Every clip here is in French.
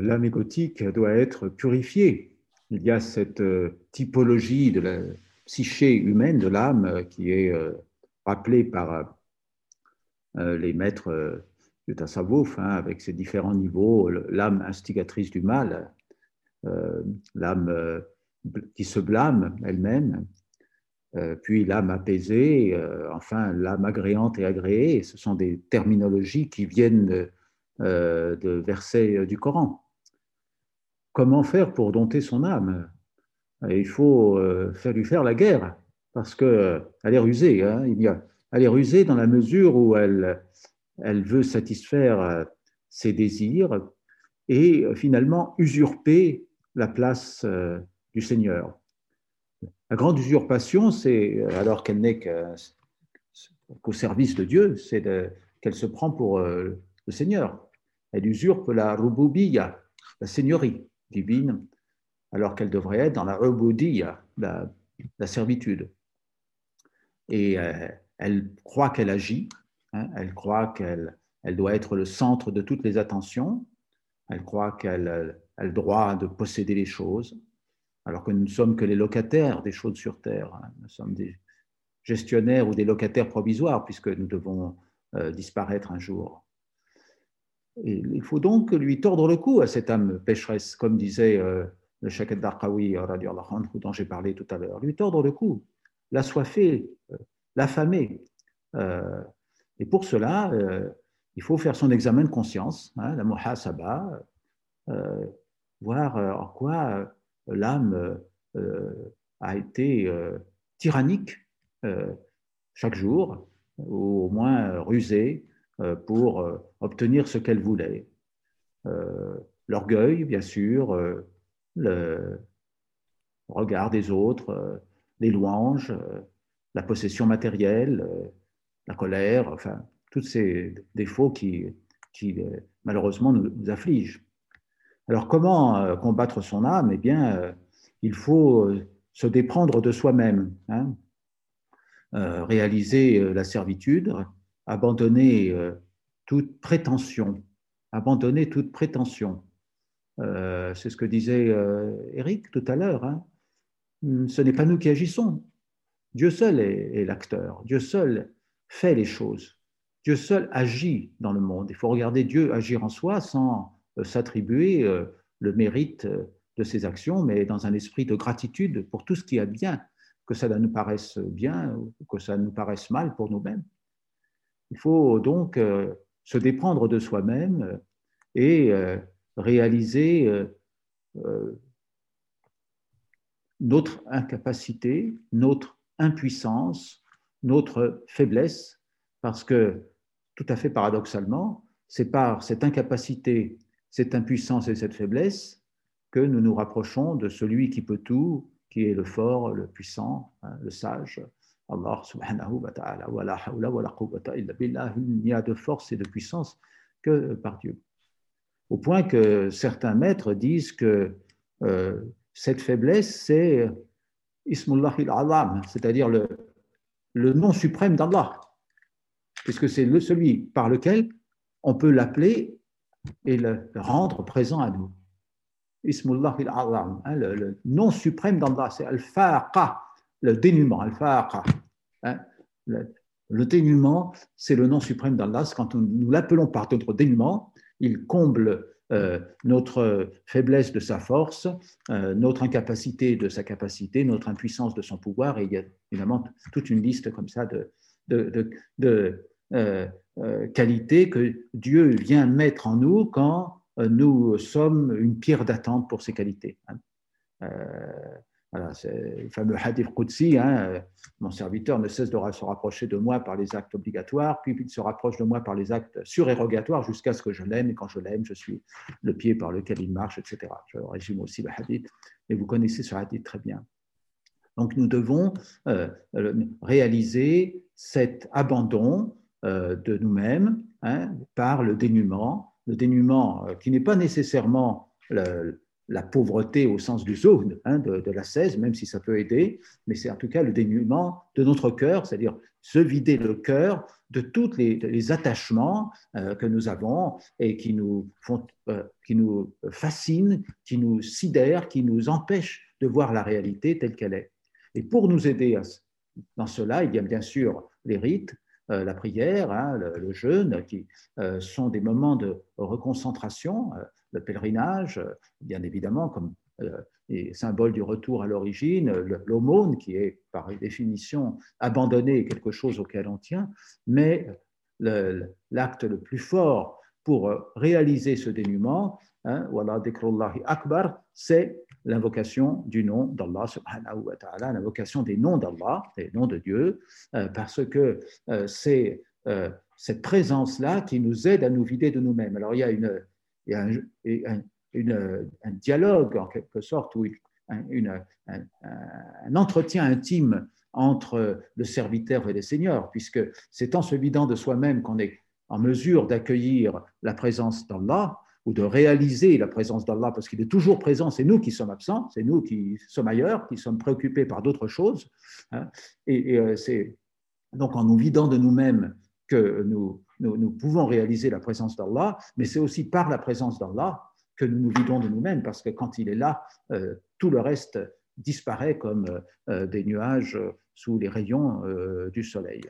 L'âme égotique doit être purifiée. Il y a cette typologie de la psyché humaine, de l'âme, qui est rappelée par les maîtres du Tassawouf, hein, avec ses différents niveaux, l'âme instigatrice du mal, l'âme qui se blâme elle-même, euh, puis l'âme apaisée, euh, enfin l'âme agréante et agréée. Ce sont des terminologies qui viennent de, euh, de versets du Coran. Comment faire pour dompter son âme Il faut faire lui faire la guerre, parce qu'elle est rusée. Hein. elle est rusée dans la mesure où elle, veut satisfaire ses désirs et finalement usurper la place du Seigneur. La grande usurpation, c'est, euh, alors qu'elle n'est qu'au service de Dieu, c'est qu'elle se prend pour euh, le Seigneur. Elle usurpe la rububiya, la seigneurie divine, alors qu'elle devrait être dans la rubudiya, la, la servitude. Et euh, elle croit qu'elle agit, hein, elle croit qu'elle elle doit être le centre de toutes les attentions, elle croit qu'elle a le droit de posséder les choses, alors que nous ne sommes que les locataires des choses sur Terre. Hein. Nous sommes des gestionnaires ou des locataires provisoires, puisque nous devons euh, disparaître un jour. Il faut donc lui tordre le cou à cette âme pécheresse, comme disait euh, le Shakat Darqawi, dont j'ai parlé tout à l'heure. Lui tordre le cou, l'assoiffer, euh, l'affamer. et pour cela, il faut faire son examen de conscience, hein, la muhasaba, voir en quoi l'âme euh, a été euh, tyrannique euh, chaque jour, ou au moins rusée, pour obtenir ce qu'elle voulait. L'orgueil, bien sûr, le regard des autres, les louanges, la possession matérielle, la colère, enfin, tous ces défauts qui, qui malheureusement nous affligent. Alors comment euh, combattre son âme? Eh bien, euh, il faut euh, se déprendre de soi-même, hein. réaliser la servitude, abandonner toute prétention, abandonner toute prétention. C'est ce que disait Eric tout à l'heure. Hein. Ce n'est pas nous qui agissons. Dieu seul est l'acteur. Dieu seul fait les choses. Dieu seul agit dans le monde. Il faut regarder Dieu agir en soi sans euh, s'attribuer euh, le mérite euh, de ses actions, mais dans un esprit de gratitude pour tout ce qui est bien, que ça nous paraisse bien ou que ça nous paraisse mal pour nous-mêmes. Il faut donc se déprendre de soi-même et réaliser notre incapacité, notre impuissance, notre faiblesse, parce que tout à fait paradoxalement, c'est par cette incapacité cette impuissance et cette faiblesse que nous nous rapprochons de celui qui peut tout, qui est le fort, le puissant, hein, le sage, Allah subhanahu wa ta'ala. Il n'y a de force et de puissance que par Dieu. Au point que certains maîtres disent que euh, cette faiblesse, c'est Ismullah al-Alam, c'est-à-dire le, le nom suprême d'Allah, puisque c'est celui par lequel on peut l'appeler et le rendre présent à nous. Ismullah al-Azam, hein, le, nom suprême d'Allah, c'est Al-Faqa, le dénuement, Al-Faqa. Hein, le, dénuement, c'est le nom suprême d'Allah. Quand nous l'appelons par notre dénuement, il comble euh, notre faiblesse de sa force, euh, notre incapacité de sa capacité, notre impuissance de son pouvoir. Et il y a évidemment toute une liste comme ça de, euh, euh, qualité que Dieu vient mettre en nous quand nous sommes une pierre d'attente pour ces qualités. Hein. Voilà, c'est le fameux hadith Qudsi, hein, mon serviteur ne cesse de se rapprocher de moi par les actes obligatoires, puis il se rapproche de moi par les actes surérogatoires jusqu'à ce que je l'aime, et quand je l'aime, je suis le pied par lequel il marche, etc. Je résume aussi le hadith, mais vous connaissez ce hadith très bien. Donc nous devons réaliser cet abandon euh, de nous-mêmes hein, par le dénuement, le dénuement euh, qui n'est pas nécessairement la pauvreté au sens du zoud, hein, de, de, la 16, même si ça peut aider, mais c'est en tout cas le dénuement de notre cœur, c'est-à-dire se vider le cœur de tous les, attachements euh, que nous avons et qui nous, font, euh, qui nous fascinent, qui nous sidèrent, qui nous empêchent de voir la réalité telle qu'elle est. Et pour nous aider dans cela, il y a bien sûr les rites, euh, la prière, hein, le, jeûne, qui sont des moments de reconcentration, le pèlerinage, bien évidemment, comme symbole du retour à l'origine, l'aumône, qui est par définition abandonner quelque chose auquel on tient, mais l'acte le, plus fort pour réaliser ce dénuement, hein, c'est l'invocation du nom d'Allah l'invocation des noms d'Allah, des noms de Dieu, euh, parce que euh, c'est euh, cette présence-là qui nous aide à nous vider de nous-mêmes. Alors il y a, une, a un, une, un, dialogue en quelque sorte, ou une, un, un, entretien intime entre le serviteur et le Seigneur, puisque c'est en se vidant de soi-même qu'on est en mesure d'accueillir la présence d'Allah, ou de réaliser la présence d'Allah, parce qu'il est toujours présent, c'est nous qui sommes absents, c'est nous qui sommes ailleurs, qui sommes préoccupés par d'autres choses. Hein. et, euh, c'est donc en nous vidant de nous-mêmes que nous, nous, pouvons réaliser la présence d'Allah, mais c'est aussi par la présence d'Allah que nous nous vidons de nous-mêmes, parce que quand il est là, euh, tout le reste disparaît comme euh, des nuages sous les rayons du soleil.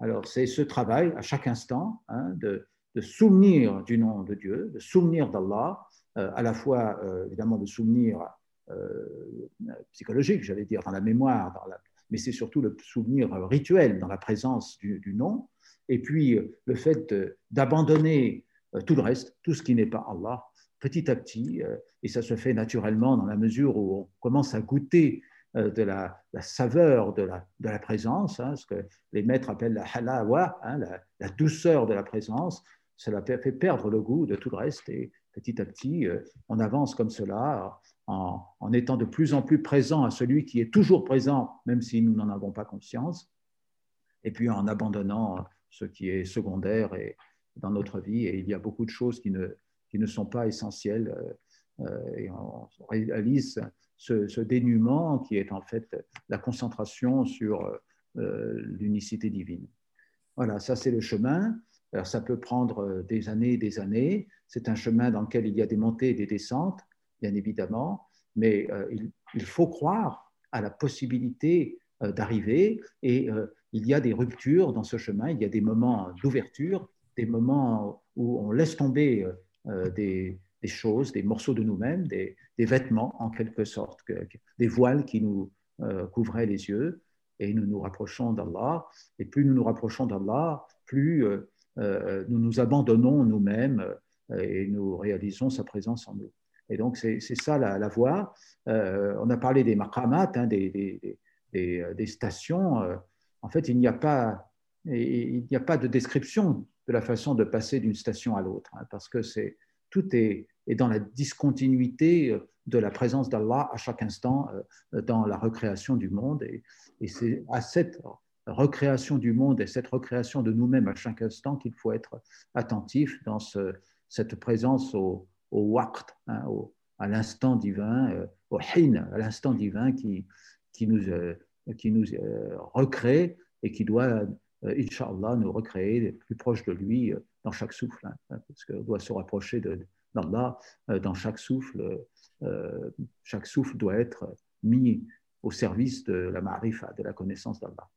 Alors c'est ce travail à chaque instant hein, de souvenir du nom de Dieu, de souvenir d'Allah, euh, à la fois euh, évidemment de souvenir euh, psychologique, j'allais dire, dans la mémoire, mais c'est surtout le souvenir rituel dans la présence du, nom, et puis le fait d'abandonner tout le reste, tout ce qui n'est pas Allah, petit à petit, et ça se fait naturellement dans la mesure où on commence à goûter de la, saveur de la, présence, hein, ce que les maîtres appellent la halawa, hein, la, douceur de la présence, cela fait perdre le goût de tout le reste et petit à petit, euh, on avance comme cela en, étant de plus en plus présent à celui qui est toujours présent, même si nous n'en avons pas conscience, et puis en abandonnant ce qui est secondaire et, dans notre vie. Et il y a beaucoup de choses qui ne, qui ne sont pas essentielles. Euh, euh, et on réalise ce, dénuement qui est en fait la concentration sur l'unicité divine. Voilà, ça c'est le chemin. Alors ça peut prendre euh, des années et des années. C'est un chemin dans lequel il y a des montées et des descentes, bien évidemment, mais euh, il, faut croire à la possibilité euh, d'arriver et il y a des ruptures dans ce chemin, il y a des moments d'ouverture, des moments où on laisse tomber des, choses, des morceaux de nous-mêmes, des, vêtements en quelque sorte, des voiles qui nous couvraient les yeux et nous nous rapprochons d'Allah. Et plus nous nous rapprochons d'Allah, plus euh, nous nous abandonnons nous-mêmes euh, et nous réalisons sa présence en nous. Et donc, c'est ça la, voie. Euh, on a parlé des maqamat, hein, des, des, stations. en fait, il n'y a, pas, il n'y a pas de description de la façon de passer d'une station à l'autre, hein, parce que c'est, tout est, est, dans la discontinuité de la présence d'Allah à chaque instant dans la recréation du monde. Et, c'est à cette recréation du monde et cette recréation de nous-mêmes à chaque instant qu'il faut être attentif dans cette présence au, au waqt, hein, à l'instant divin, euh, au hin, à l'instant divin qui, qui nous, euh, qui nous euh, recrée et qui doit, Inch'Allah, nous recréer plus proche de lui dans chaque souffle, hein, parce qu'on doit se rapprocher d'Allah dans chaque souffle. chaque souffle doit être mis au service de la marifa, de la connaissance d'Allah.